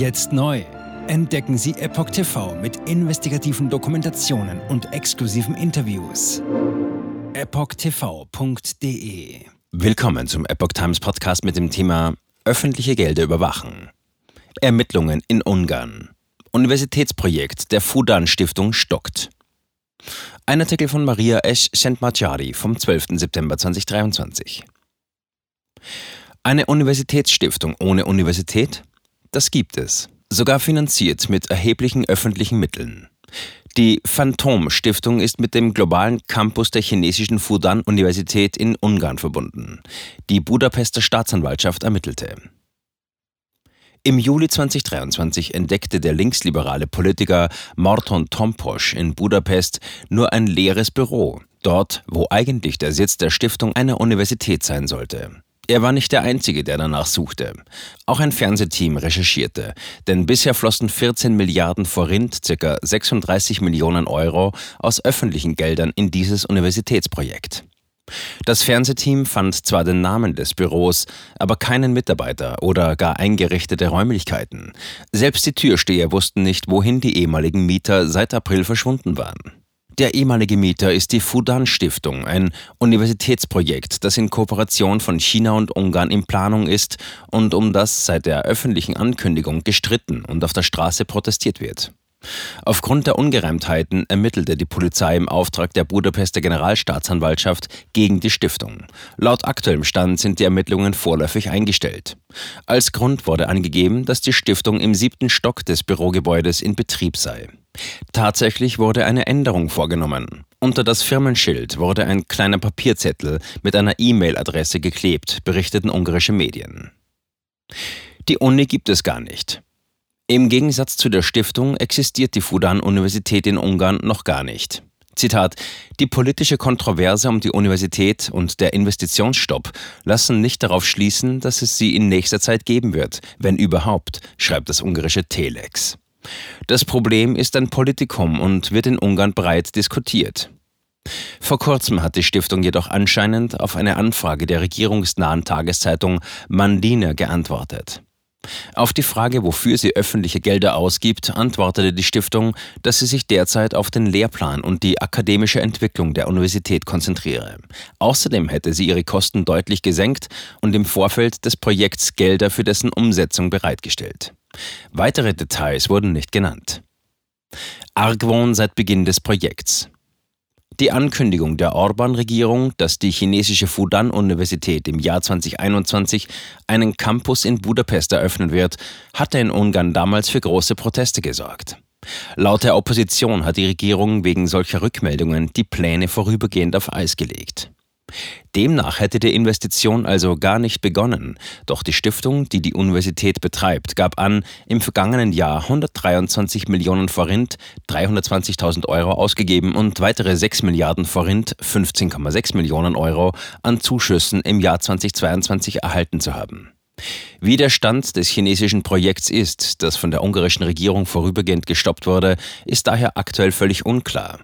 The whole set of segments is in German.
Jetzt neu. Entdecken Sie Epoch TV mit investigativen Dokumentationen und exklusiven Interviews. EpochTV.de Willkommen zum Epoch Times Podcast mit dem Thema Öffentliche Gelder überwachen. Ermittlungen in Ungarn. Universitätsprojekt der Fudan Stiftung stockt. Ein Artikel von Maria Esch Sentmachari vom 12. September 2023. Eine Universitätsstiftung ohne Universität? Das gibt es sogar finanziert mit erheblichen öffentlichen Mitteln. Die Phantom Stiftung ist mit dem globalen Campus der chinesischen Fudan-Universität in Ungarn verbunden. Die Budapester Staatsanwaltschaft ermittelte. Im Juli 2023 entdeckte der linksliberale Politiker Morton Tomposch in Budapest nur ein leeres Büro, dort, wo eigentlich der Sitz der Stiftung einer Universität sein sollte. Er war nicht der Einzige, der danach suchte. Auch ein Fernsehteam recherchierte, denn bisher flossen 14 Milliarden Forint, ca. 36 Millionen Euro, aus öffentlichen Geldern in dieses Universitätsprojekt. Das Fernsehteam fand zwar den Namen des Büros, aber keinen Mitarbeiter oder gar eingerichtete Räumlichkeiten. Selbst die Türsteher wussten nicht, wohin die ehemaligen Mieter seit April verschwunden waren. Der ehemalige Mieter ist die Fudan Stiftung, ein Universitätsprojekt, das in Kooperation von China und Ungarn in Planung ist und um das seit der öffentlichen Ankündigung gestritten und auf der Straße protestiert wird. Aufgrund der Ungereimtheiten ermittelte die Polizei im Auftrag der Budapester Generalstaatsanwaltschaft gegen die Stiftung. Laut aktuellem Stand sind die Ermittlungen vorläufig eingestellt. Als Grund wurde angegeben, dass die Stiftung im siebten Stock des Bürogebäudes in Betrieb sei. Tatsächlich wurde eine Änderung vorgenommen. Unter das Firmenschild wurde ein kleiner Papierzettel mit einer E-Mail-Adresse geklebt, berichteten ungarische Medien. Die Uni gibt es gar nicht. Im Gegensatz zu der Stiftung existiert die Fudan-Universität in Ungarn noch gar nicht. Zitat, die politische Kontroverse um die Universität und der Investitionsstopp lassen nicht darauf schließen, dass es sie in nächster Zeit geben wird, wenn überhaupt, schreibt das ungarische Telex. Das Problem ist ein Politikum und wird in Ungarn breit diskutiert. Vor kurzem hat die Stiftung jedoch anscheinend auf eine Anfrage der regierungsnahen Tageszeitung Mandina geantwortet. Auf die Frage, wofür sie öffentliche Gelder ausgibt, antwortete die Stiftung, dass sie sich derzeit auf den Lehrplan und die akademische Entwicklung der Universität konzentriere. Außerdem hätte sie ihre Kosten deutlich gesenkt und im Vorfeld des Projekts Gelder für dessen Umsetzung bereitgestellt. Weitere Details wurden nicht genannt. Argwohn seit Beginn des Projekts. Die Ankündigung der Orban-Regierung, dass die chinesische Fudan-Universität im Jahr 2021 einen Campus in Budapest eröffnen wird, hatte in Ungarn damals für große Proteste gesorgt. Laut der Opposition hat die Regierung wegen solcher Rückmeldungen die Pläne vorübergehend auf Eis gelegt. Demnach hätte die Investition also gar nicht begonnen, doch die Stiftung, die die Universität betreibt, gab an, im vergangenen Jahr 123 Millionen Forint, 320.000 Euro ausgegeben und weitere 6 Milliarden Forint, 15,6 Millionen Euro, an Zuschüssen im Jahr 2022 erhalten zu haben. Wie der Stand des chinesischen Projekts ist, das von der ungarischen Regierung vorübergehend gestoppt wurde, ist daher aktuell völlig unklar.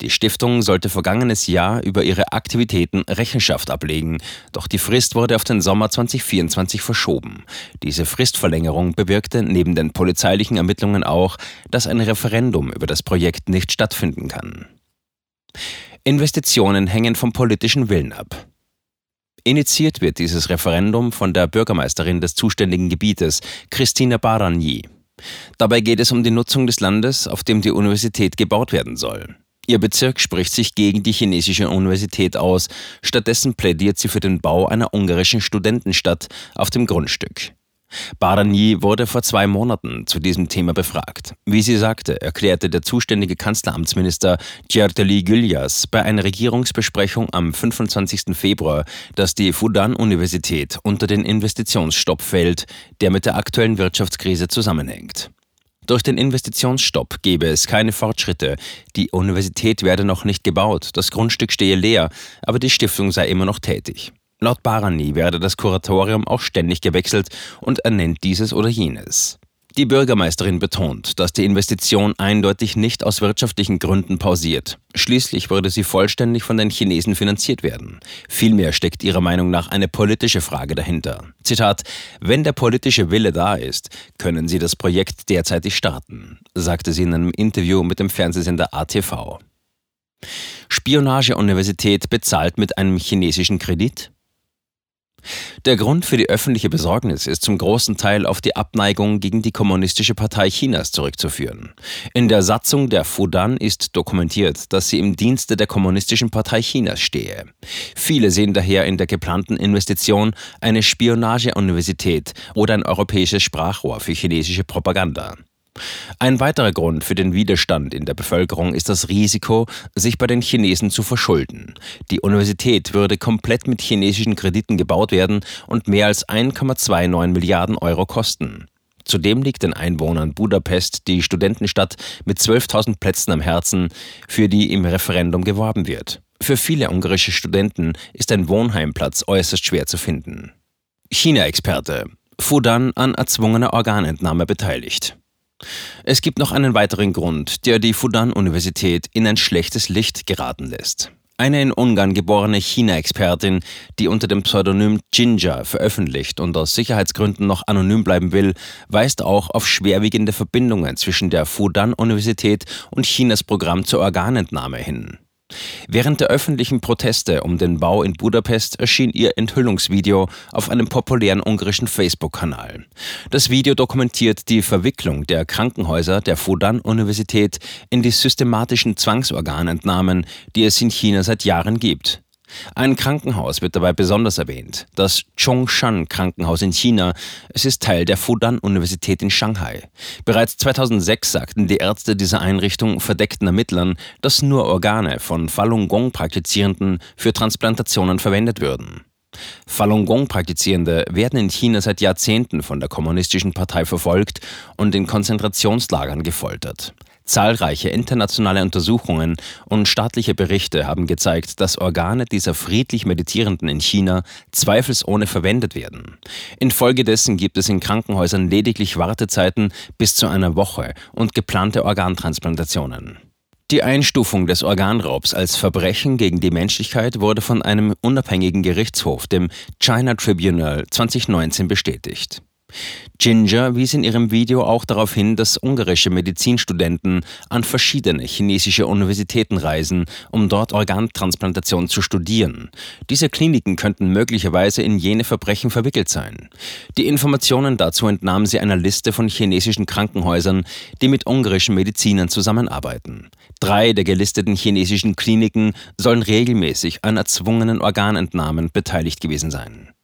Die Stiftung sollte vergangenes Jahr über ihre Aktivitäten Rechenschaft ablegen, doch die Frist wurde auf den Sommer 2024 verschoben. Diese Fristverlängerung bewirkte neben den polizeilichen Ermittlungen auch, dass ein Referendum über das Projekt nicht stattfinden kann. Investitionen hängen vom politischen Willen ab. Initiiert wird dieses Referendum von der Bürgermeisterin des zuständigen Gebietes, Christina Baranyi. Dabei geht es um die Nutzung des Landes, auf dem die Universität gebaut werden soll. Ihr Bezirk spricht sich gegen die chinesische Universität aus. Stattdessen plädiert sie für den Bau einer ungarischen Studentenstadt auf dem Grundstück. Barani wurde vor zwei Monaten zu diesem Thema befragt. Wie sie sagte, erklärte der zuständige Kanzleramtsminister Gyerteli Gülyas bei einer Regierungsbesprechung am 25. Februar, dass die Fudan-Universität unter den Investitionsstopp fällt, der mit der aktuellen Wirtschaftskrise zusammenhängt. Durch den Investitionsstopp gebe es keine Fortschritte. Die Universität werde noch nicht gebaut, das Grundstück stehe leer, aber die Stiftung sei immer noch tätig. Laut Barani werde das Kuratorium auch ständig gewechselt und ernennt dieses oder jenes. Die Bürgermeisterin betont, dass die Investition eindeutig nicht aus wirtschaftlichen Gründen pausiert. Schließlich würde sie vollständig von den Chinesen finanziert werden. Vielmehr steckt ihrer Meinung nach eine politische Frage dahinter. Zitat: Wenn der politische Wille da ist, können Sie das Projekt derzeitig starten, sagte sie in einem Interview mit dem Fernsehsender ATV. Spionageuniversität bezahlt mit einem chinesischen Kredit? Der Grund für die öffentliche Besorgnis ist zum großen Teil auf die Abneigung gegen die Kommunistische Partei Chinas zurückzuführen. In der Satzung der Fudan ist dokumentiert, dass sie im Dienste der Kommunistischen Partei Chinas stehe. Viele sehen daher in der geplanten Investition eine Spionageuniversität oder ein europäisches Sprachrohr für chinesische Propaganda. Ein weiterer Grund für den Widerstand in der Bevölkerung ist das Risiko, sich bei den Chinesen zu verschulden. Die Universität würde komplett mit chinesischen Krediten gebaut werden und mehr als 1,29 Milliarden Euro kosten. Zudem liegt den Einwohnern Budapest die Studentenstadt mit 12.000 Plätzen am Herzen, für die im Referendum geworben wird. Für viele ungarische Studenten ist ein Wohnheimplatz äußerst schwer zu finden. China-Experte. Fudan an erzwungener Organentnahme beteiligt. Es gibt noch einen weiteren Grund, der die Fudan-Universität in ein schlechtes Licht geraten lässt. Eine in Ungarn geborene China-Expertin, die unter dem Pseudonym Ginger veröffentlicht und aus Sicherheitsgründen noch anonym bleiben will, weist auch auf schwerwiegende Verbindungen zwischen der Fudan-Universität und Chinas Programm zur Organentnahme hin. Während der öffentlichen Proteste um den Bau in Budapest erschien ihr Enthüllungsvideo auf einem populären ungarischen Facebook-Kanal. Das Video dokumentiert die Verwicklung der Krankenhäuser der Fudan-Universität in die systematischen Zwangsorganentnahmen, die es in China seit Jahren gibt. Ein Krankenhaus wird dabei besonders erwähnt, das Chongshan Krankenhaus in China. Es ist Teil der Fudan-Universität in Shanghai. Bereits 2006 sagten die Ärzte dieser Einrichtung verdeckten Ermittlern, dass nur Organe von Falun Gong-Praktizierenden für Transplantationen verwendet würden. Falun Gong-Praktizierende werden in China seit Jahrzehnten von der Kommunistischen Partei verfolgt und in Konzentrationslagern gefoltert. Zahlreiche internationale Untersuchungen und staatliche Berichte haben gezeigt, dass Organe dieser friedlich Meditierenden in China zweifelsohne verwendet werden. Infolgedessen gibt es in Krankenhäusern lediglich Wartezeiten bis zu einer Woche und geplante Organtransplantationen. Die Einstufung des Organraubs als Verbrechen gegen die Menschlichkeit wurde von einem unabhängigen Gerichtshof, dem China Tribunal, 2019 bestätigt. Ginger wies in ihrem Video auch darauf hin, dass ungarische Medizinstudenten an verschiedene chinesische Universitäten reisen, um dort Organtransplantation zu studieren. Diese Kliniken könnten möglicherweise in jene Verbrechen verwickelt sein. Die Informationen dazu entnahm sie einer Liste von chinesischen Krankenhäusern, die mit ungarischen Medizinern zusammenarbeiten. Drei der gelisteten chinesischen Kliniken sollen regelmäßig an erzwungenen Organentnahmen beteiligt gewesen sein.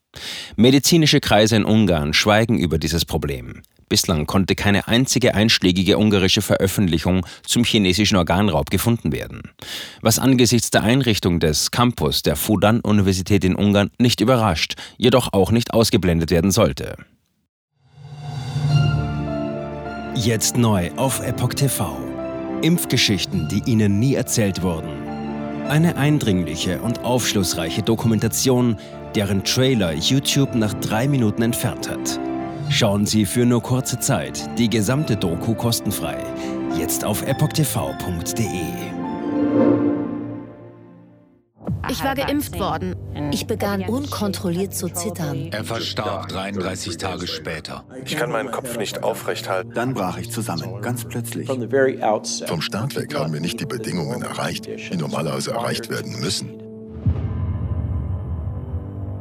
Medizinische Kreise in Ungarn schweigen über dieses Problem. Bislang konnte keine einzige einschlägige ungarische Veröffentlichung zum chinesischen Organraub gefunden werden. Was angesichts der Einrichtung des Campus der Fudan-Universität in Ungarn nicht überrascht, jedoch auch nicht ausgeblendet werden sollte. Jetzt neu auf Epoch TV. Impfgeschichten, die Ihnen nie erzählt wurden. Eine eindringliche und aufschlussreiche Dokumentation deren Trailer YouTube nach drei Minuten entfernt hat. Schauen Sie für nur kurze Zeit die gesamte Doku kostenfrei. Jetzt auf epochtv.de. Ich war geimpft worden. Ich begann unkontrolliert zu zittern. Er verstarb 33 Tage später. Ich kann meinen Kopf nicht aufrecht halten. Dann brach ich zusammen, ganz plötzlich. Vom Start weg haben wir nicht die Bedingungen erreicht, die normalerweise erreicht werden müssen.